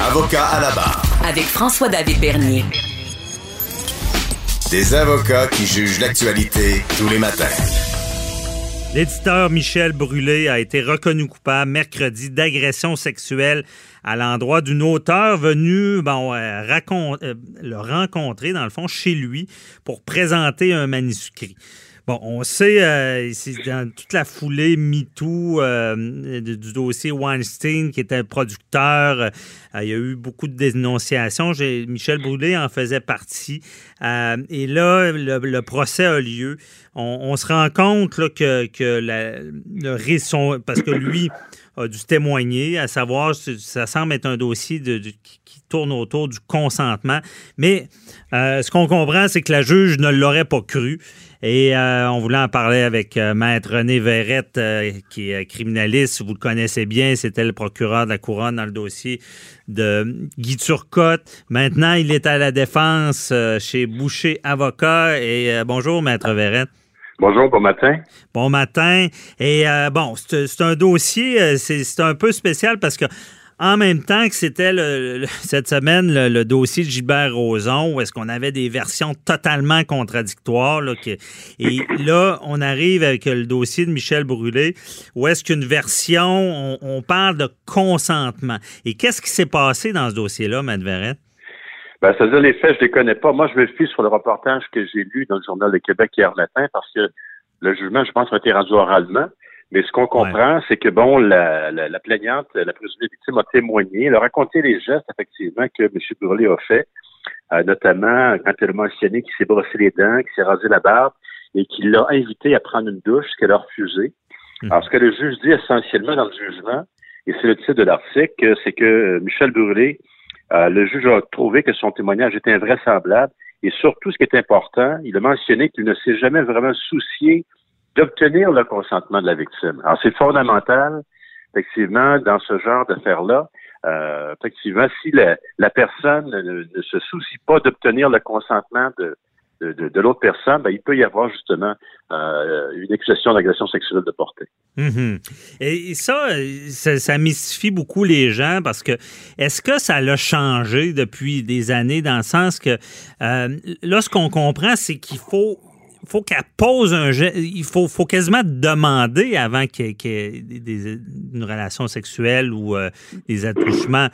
Avocat à la barre. Avec François-David Bernier. Des avocats qui jugent l'actualité tous les matins. L'éditeur Michel Brûlé a été reconnu coupable mercredi d'agression sexuelle à l'endroit d'une auteure venue bon, euh, euh, le rencontrer, dans le fond, chez lui pour présenter un manuscrit. Bon, on sait, euh, c'est dans toute la foulée MeToo euh, du dossier Weinstein, qui était producteur, euh, il y a eu beaucoup de dénonciations. Michel Brûlé en faisait partie. et là, le, procès a lieu. On, se rend compte que, que le risque, parce que lui a dû témoigner, à savoir, ça semble être un dossier qui tourne autour du consentement. Mais ce qu'on comprend, c'est que la juge ne l'aurait pas cru. Et euh, on voulait en parler avec euh, Maître René Verrette, euh, qui est criminaliste. Vous le connaissez bien, c'était le procureur de la Couronne dans le dossier de Guy Turcotte. Maintenant, il est à la défense chez Boucher Avocat. Et bonjour, Maître Verrette. Bonjour, bon matin. Bon matin. Et bon, c'est un dossier, c'est un peu spécial parce que en même temps que c'était cette semaine le, dossier de Gilbert Rozon, où est-ce qu'on avait des versions totalement contradictoires. et là, on arrive avec le dossier de Michel Brûlé, où est-ce qu'une version, on, parle de consentement. Et qu'est-ce qui s'est passé dans ce dossier-là, Matt Verret? Ben, c'est-à-dire les faits, je les connais pas. Moi, je me fie sur le reportage que j'ai lu dans le Journal de Québec hier matin, parce que le jugement, je pense, a été rendu oralement. Mais ce qu'on comprend, c'est que bon, la, la, plaignante, la présumée victime a témoigné, elle a raconté les gestes effectivement que M. Brûlé a fait, euh, notamment quand elle a mentionné qu'il s'est brossé les dents, qu'il s'est rasé la barbe et qu'il l'a invité à prendre une douche, ce qu'elle a refusé. Mhm. Alors, ce que le juge dit essentiellement dans le jugement, et c'est le titre de l'article, c'est que Michel Brûlé, euh, le juge a trouvé que son témoignage était invraisemblable et surtout, ce qui est important, il a mentionné qu'il ne s'est jamais vraiment soucié d'obtenir le consentement de la victime. Alors, c'est fondamental, effectivement, dans ce genre d'affaires-là. Euh, effectivement, si la, la personne ne, se soucie pas d'obtenir le consentement de, de, l'autre personne, ben, il peut y avoir justement euh, une accusation d'agression sexuelle de portée. Mm-hmm. Et ça, ça, ça, mystifie beaucoup les gens parce que est-ce que ça l'a changé depuis des années dans le sens que euh, là, ce qu'on comprend, c'est qu'il faut faut qu'elle pose un geste. Il faut, faut quasiment demander avant qu'il y ait, une relation sexuelle ou euh, des attouchements.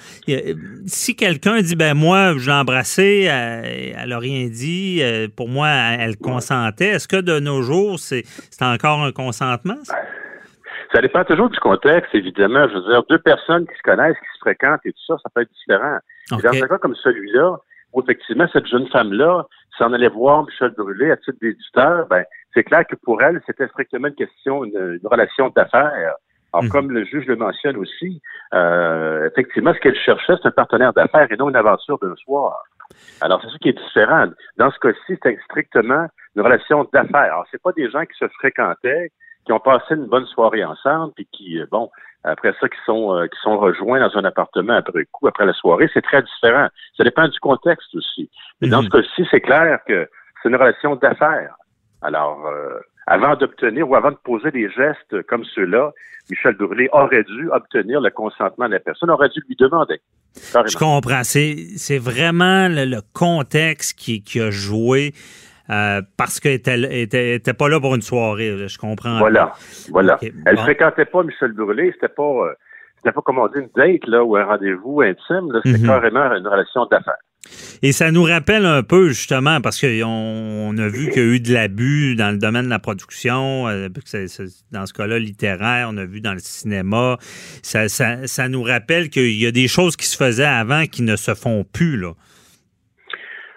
Si quelqu'un dit, ben moi, je l'ai embrassée, elle n'a rien dit, euh, pour moi, elle consentait, est-ce que de nos jours, c'est encore un consentement? Ça? Dépend toujours du contexte, évidemment. Je veux dire, deux personnes qui se connaissent, qui se fréquentent et tout ça, ça peut être différent. Dans un cas comme celui-là, où effectivement, cette jeune femme-là s'en allait voir Michel Brûlé à titre d'éditeur, ben, c'est clair que pour elle, c'était strictement une question, une, relation d'affaires. Alors, mhm. comme le juge le mentionne aussi, euh, effectivement, ce qu'elle cherchait, c'est un partenaire d'affaires et non une aventure d'un soir. Alors, c'est ça qui est différent. Dans ce cas-ci, c'était strictement une relation d'affaires. Alors, c'est pas des gens qui se fréquentaient, qui ont passé une bonne soirée ensemble, puis qui, euh, bon, après ça, qui sont euh, qui sont rejoints dans un appartement après coup, après la soirée, c'est très différent. Ça dépend du contexte aussi. Mais dans mhm. ce cas-ci, c'est clair que c'est une relation d'affaires. Alors, euh, avant d'obtenir ou avant de poser des gestes comme ceux-là, Michel Brûlé aurait dû obtenir le consentement de la personne, aurait dû lui demander. Je comprends. C'est vraiment le, contexte qui, qui a joué. Euh, parce qu'elle était, était, pas là pour une soirée, je comprends. Voilà, voilà. elle ne fréquentait pas Michel Brûlé, c'était pas, euh, c'était pas comme on dit une date là ou un rendez-vous intime, c'était mhm. carrément une relation d'affaires. Et ça nous rappelle un peu, justement, parce qu'on a vu qu'il y a eu de l'abus dans le domaine de la production, euh, dans ce cas-là littéraire, on a vu dans le cinéma. Ça, ça, ça nous rappelle qu'il y a des choses qui se faisaient avant qui ne se font plus. Là.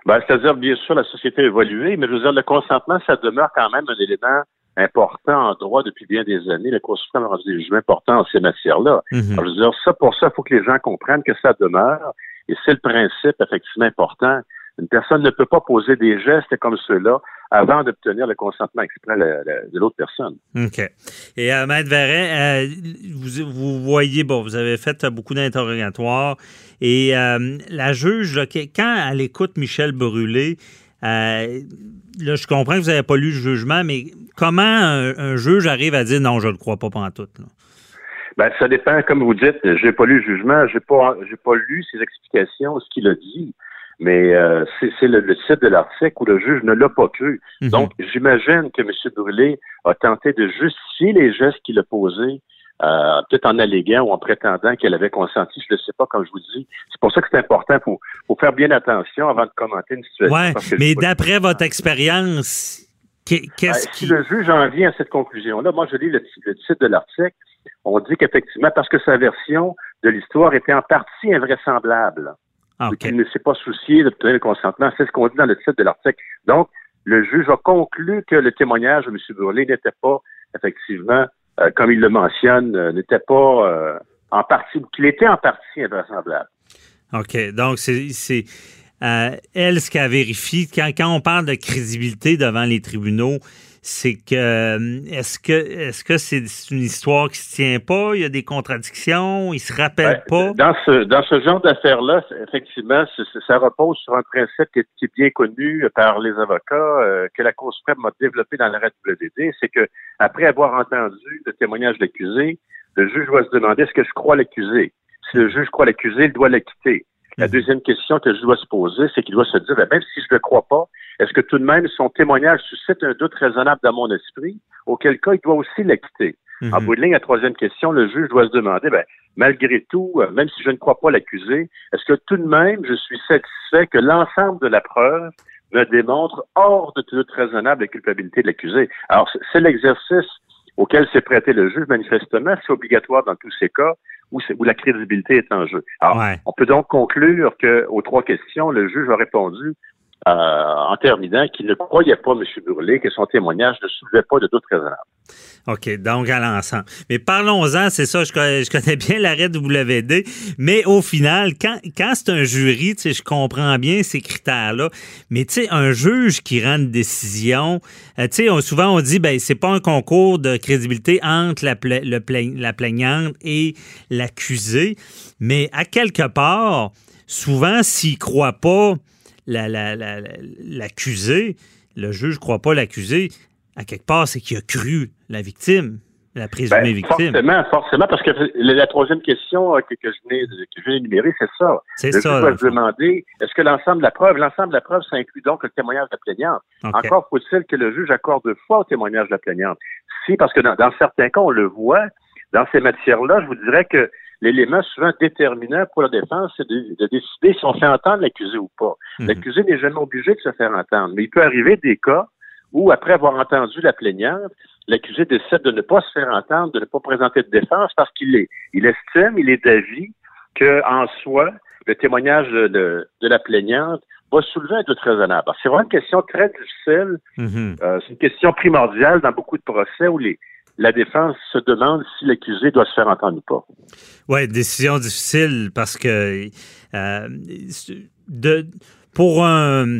Ben, C'est-à-dire, bien sûr, la société a évolué, mais je veux dire, le consentement, ça demeure quand même un élément important en droit depuis bien des années. Le Cour suprême a rendu des jugements importants en ces matières-là. Mhm. Je veux dire, ça, pour ça, il faut que les gens comprennent que ça demeure. Et c'est le principe, effectivement, important. Une personne ne peut pas poser des gestes comme ceux-là avant d'obtenir le consentement exprès de l'autre personne. OK. Et euh, Maître Verret, euh, vous, vous, voyez, bon, vous avez fait beaucoup d'interrogatoires et euh, la juge, quand elle écoute Michel Brûlé, euh, là, je comprends que vous n'avez pas lu le jugement, mais comment un, juge arrive à dire non, je ne le crois pas pendant tout? Ben, ça dépend, comme vous dites, j'ai pas lu le jugement, j'ai pas, j'ai pas lu ses explications, ce qu'il a dit. Mais euh, c'est le, le, titre de l'article où le juge ne l'a pas cru. Mhm. Donc, j'imagine que M. Brûlé a tenté de justifier les gestes qu'il a posés, euh, peut-être en alléguant ou en prétendant qu'elle avait consenti, je ne sais pas, comme je vous dis. C'est pour ça que c'est important. Il faut, faut, faire bien attention avant de commenter une situation. Ouais, mais d'après votre expérience, qu'est-ce ben, qui... Si le juge en vient à cette conclusion-là, moi, je lis le, le titre de l'article, on dit qu'effectivement, parce que sa version de l'histoire était en partie invraisemblable. Ah, okay. Il ne s'est pas soucié d'obtenir le consentement. C'est ce qu'on dit dans le titre de l'article. Donc, le juge a conclu que le témoignage de M. Burley n'était pas, effectivement, euh, comme il le mentionne, euh, n'était pas euh, en partie, qu'il était en partie invraisemblable. OK. Donc, c'est elle ce qu'elle vérifie. Quand, quand on parle de crédibilité devant les tribunaux, c'est que est-ce que est-ce que c'est une histoire qui se tient pas? Il y a des contradictions, il se rappelle ben, pas? Dans ce dans ce genre d'affaires-là, effectivement, ça repose sur un principe qui est, qui est bien connu par les avocats euh, que la Cour suprême a développé dans l'arrêt WD, c'est que après avoir entendu le témoignage de l'accusé, le juge doit se demander est-ce que je crois l'accusé? Si le juge croit l'accusé, il doit l'acquitter. La deuxième question que je dois se poser, c'est qu'il doit se dire, même si je ne le crois pas, est-ce que tout de même son témoignage suscite un doute raisonnable dans mon esprit, auquel cas il doit aussi l'acquitter? Mm -hmm. En bout de ligne, la troisième question, le juge doit se demander, ben, malgré tout, même si je ne crois pas l'accusé, est-ce que tout de même je suis satisfait que l'ensemble de la preuve me démontre hors de tout doute raisonnable la culpabilité de l'accusé? Alors, c'est l'exercice auquel s'est prêté le juge, manifestement, c'est obligatoire dans tous ces cas où, où, la crédibilité est en jeu. Alors, ouais. on peut donc conclure que aux trois questions, le juge a répondu euh, en terminant qu'il ne croyait pas, M. Burlé, que son témoignage ne soulevait pas de doute raisonnable. OK, donc à l'ensemble. Mais parlons-en, c'est ça, je connais, bien l'arrêt WD, mais au final, quand, quand c'est un jury, tu sais, je comprends bien ces critères-là, mais tu sais, un juge qui rend une décision, euh, tu sais, souvent on dit, ben c'est pas un concours de crédibilité entre la, la plaignante et l'accusé, mais à quelque part, souvent, s'il croit pas l'accusé, la, la, le juge ne croit pas l'accusé, à quelque part, c'est qu'il a cru la victime, la présumée ben, victime. Forcément, forcément, parce que la troisième question que, que je venais, que je viens d'énumérer, c'est ça. C'est ça. doit se demander, est-ce que l'ensemble de la preuve, l'ensemble de la preuve, ça inclut donc le témoignage de la plaignante? Okay. Encore faut-il que le juge accorde foi au témoignage de la plaignante. Si, parce que dans, dans certains cas, on le voit, dans ces matières-là, je vous dirais que l'élément souvent déterminant pour la défense, c'est de, de, décider si on fait entendre l'accusé ou pas. Mhm. L'accusé n'est jamais obligé de se faire entendre, mais il peut arriver des cas où, après avoir entendu la plaignante, l'accusé décide de ne pas se faire entendre, de ne pas présenter de défense parce qu'il est, il estime, il est d'avis que, en soi, le témoignage de, de, de la plaignante va soulever un doute raisonnable. C'est vraiment une question très difficile. Mhm. Euh, c'est une question primordiale dans beaucoup de procès où les, la défense se demande si l'accusé doit se faire entendre ou pas. Oui, décision difficile parce que euh, de, pour un.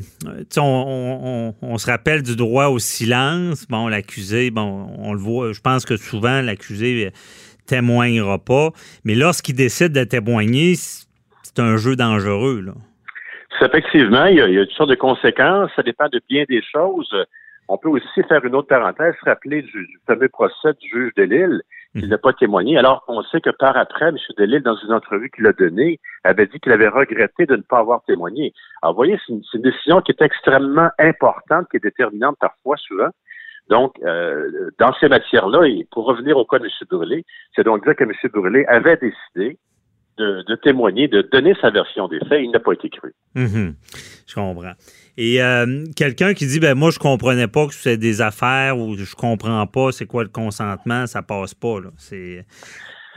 On, on, on, se rappelle du droit au silence. Bon, l'accusé, bon, on le voit, je pense que souvent l'accusé témoignera pas. Mais lorsqu'il décide de témoigner, c'est un jeu dangereux. Là. Effectivement, il y, a, il y a toutes sortes de conséquences. Ça dépend de bien des choses. On peut aussi faire une autre parenthèse, se rappeler du, du fameux procès du juge de Lille qui n'a pas témoigné, alors qu'on sait que par après, M. Delille, dans une entrevue qu'il a donnée, avait dit qu'il avait regretté de ne pas avoir témoigné. Alors, vous voyez, c'est une, une, décision qui est extrêmement importante, qui est déterminante parfois, souvent. Donc, euh, dans ces matières-là, et pour revenir au cas de M. Brûlé, c'est donc dire que M. Brûlé avait décidé de, de, témoigner, de donner sa version des faits. Il n'a pas été cru. Mmh, je comprends. Et euh, quelqu'un qui dit, ben moi, je comprenais pas que c'est des affaires ou je comprends pas c'est quoi le consentement, ça passe pas. Là. C'est.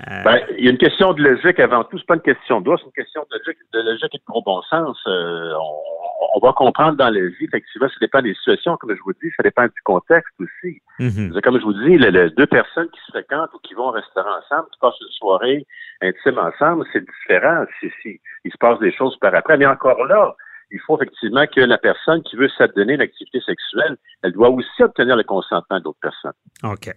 Euh... Ben, il y a une question de logique avant tout. C'est pas une question de droit, c'est une question de logique, de logique et de gros bon sens. Euh, on, on, va comprendre dans la vie, effectivement, ça dépend des situations, comme je vous dis, ça dépend du contexte aussi. Mm-hmm. Comme je vous dis, les, les, deux personnes qui se fréquentent ou qui vont au restaurant ensemble, qui passent une soirée intime ensemble, c'est différent si, si il se passe des choses par après. Mais encore là, il faut effectivement que la personne qui veut s'adonner une activité sexuelle, elle doit aussi obtenir le consentement d'autres personnes. OK.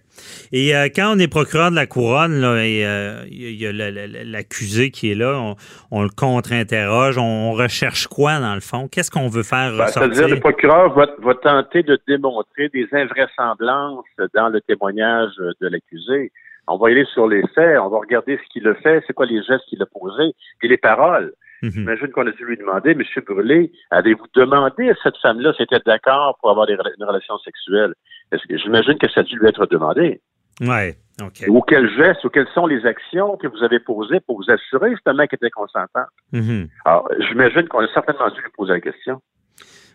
Et euh, quand on est procureur de la couronne, là, et euh, il y a l'accusé qui est là, on, on le contre-interroge, on, recherche quoi dans le fond? Qu'est-ce qu'on veut faire ben, ressortir? C'est-à-dire le procureur va, va, tenter de démontrer des invraisemblances dans le témoignage de l'accusé. On va aller sur les faits, on va regarder ce qu'il a fait, c'est quoi les gestes qu'il a posés, et les paroles. Mhm. J'imagine qu'on a dû lui demander, M. Brûlé, avez-vous demandé à cette femme-là si elle était d'accord pour avoir des, une relation sexuelle? Est-ce que j'imagine que ça a dû lui être demandé? Ouais, OK. Ou quels gestes, ou quelles sont les actions que vous avez posées pour vous assurer justement qu'elle était consentante? Mhm. Alors, j'imagine qu'on a certainement dû lui poser la question.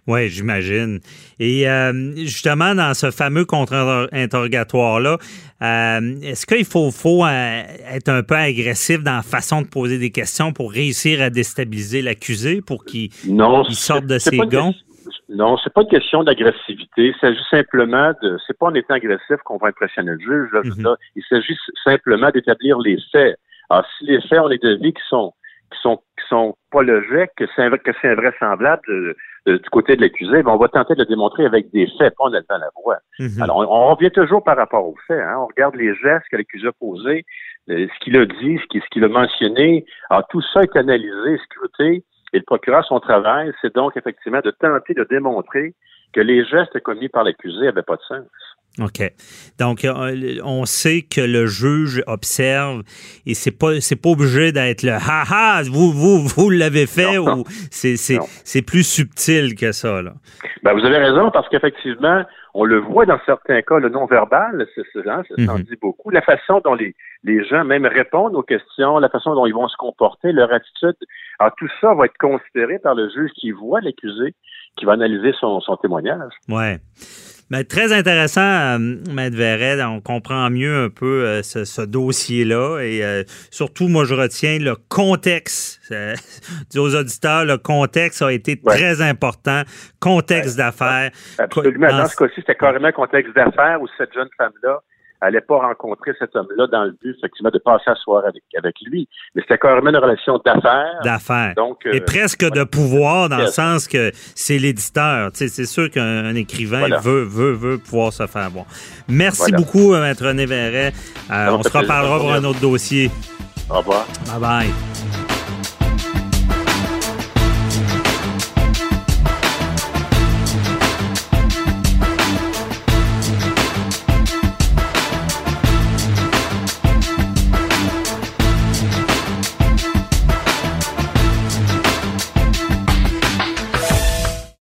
Oui, j'imagine. Et euh, justement, dans ce fameux contre-interrogatoire-là, euh, est-ce qu'il faut, faut euh, être un peu agressif dans la façon de poser des questions pour réussir à déstabiliser l'accusé pour qu'il sorte de ses gonds? Non, c'est pas une question d'agressivité. Il s'agit simplement de. C'est pas en étant agressif qu'on va impressionner le juge. Là, Mhm. Il s'agit simplement d'établir les faits. Alors, si les faits, on les devine qui sont qui sont qui sont pas logiques, que c'est invraisemblable de- de- du côté de l'accusé, ben, on va tenter de le démontrer avec des faits, pas en élevant la voix. Mhm. Alors, on, on revient toujours par rapport aux faits. Hein. On regarde les gestes que l'accusé a posés, euh, ce qu'il a dit, ce qu'il ce qu'il a mentionné. Alors, tout ça est analysé, scruté, et le procureur, son travail, c'est donc effectivement de tenter de démontrer que les gestes commis par l'accusé n'avaient pas de sens. OK. Donc, euh, on sait que le juge observe et c'est pas c'est pas obligé d'être le ha ha, vous vous vous l'avez fait Non, ou c'est c'est Non. c'est plus subtil que ça là. Ben, vous avez raison, parce qu'effectivement, on le voit dans certains cas, le non-verbal, c'est c'est- hein, ça s'en Mhm. dit beaucoup. La façon dont les, les gens même répondent aux questions, la façon dont ils vont se comporter, leur attitude. Alors, tout ça va être considéré par le juge qui voit l'accusé, qui va analyser son, son témoignage. Ouais. Mais très intéressant, euh, Maître Verret. On comprend mieux un peu euh, ce, ce dossier-là. Et euh, surtout, moi, je retiens le contexte. Dis aux auditeurs, le contexte a été Ouais. très important. Contexte d'affaires. Absolument. Dans- ce cas-ci, c'était carrément contexte d'affaires où cette jeune femme-là n'allait pas rencontrer cet homme-là dans le but, effectivement, de passer la soirée avec, avec lui. Mais c'était carrément une relation d'affaires. D'affaires. Donc, euh, Et presque de pouvoir dans le sens que c'est l'éditeur. C'est sûr qu'un un écrivain Voilà. veut, veut, veut pouvoir se faire voir. Merci Voilà. beaucoup, euh, Maître René Verret. Euh, on se reparlera pour un autre dossier. Au revoir. Bye bye.